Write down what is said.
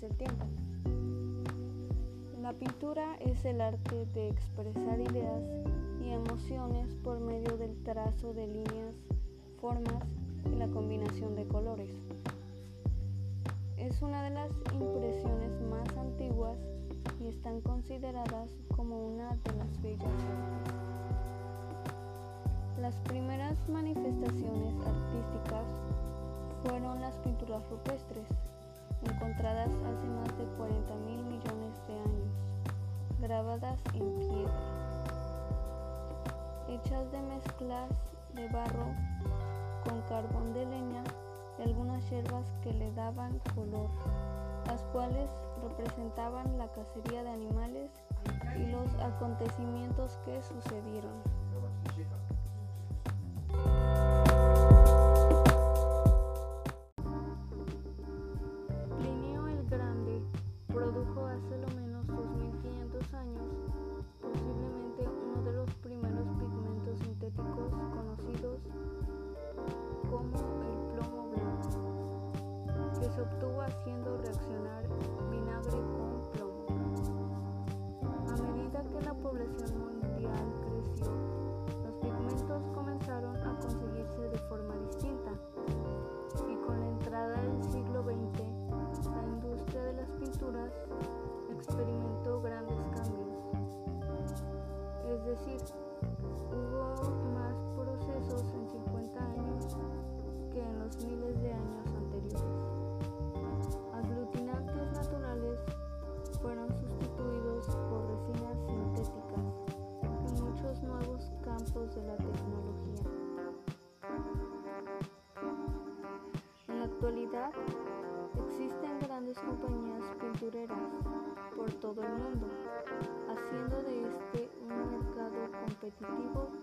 del tiempo. La pintura es el arte de expresar ideas y emociones por medio del trazo de líneas, formas y la combinación de colores. Es una de las impresiones más antiguas y están consideradas como una de las bellas. Las primeras manifestaciones artísticas fueron las pinturas rupestres, encontradas hace más de 40 mil millones de años, grabadas en piedra, hechas de mezclas de barro con carbón de leña y algunas hierbas que le daban color, las cuales representaban la cacería de animales y los acontecimientos que sucedieron. Decir, hubo más procesos en 50 años que en los miles de años anteriores. Aglutinantes naturales fueron sustituidos por resinas sintéticas y muchos nuevos campos de la tecnología. En la actualidad, existen grandes compañías pintureras por todo el mundo, haciendo de este people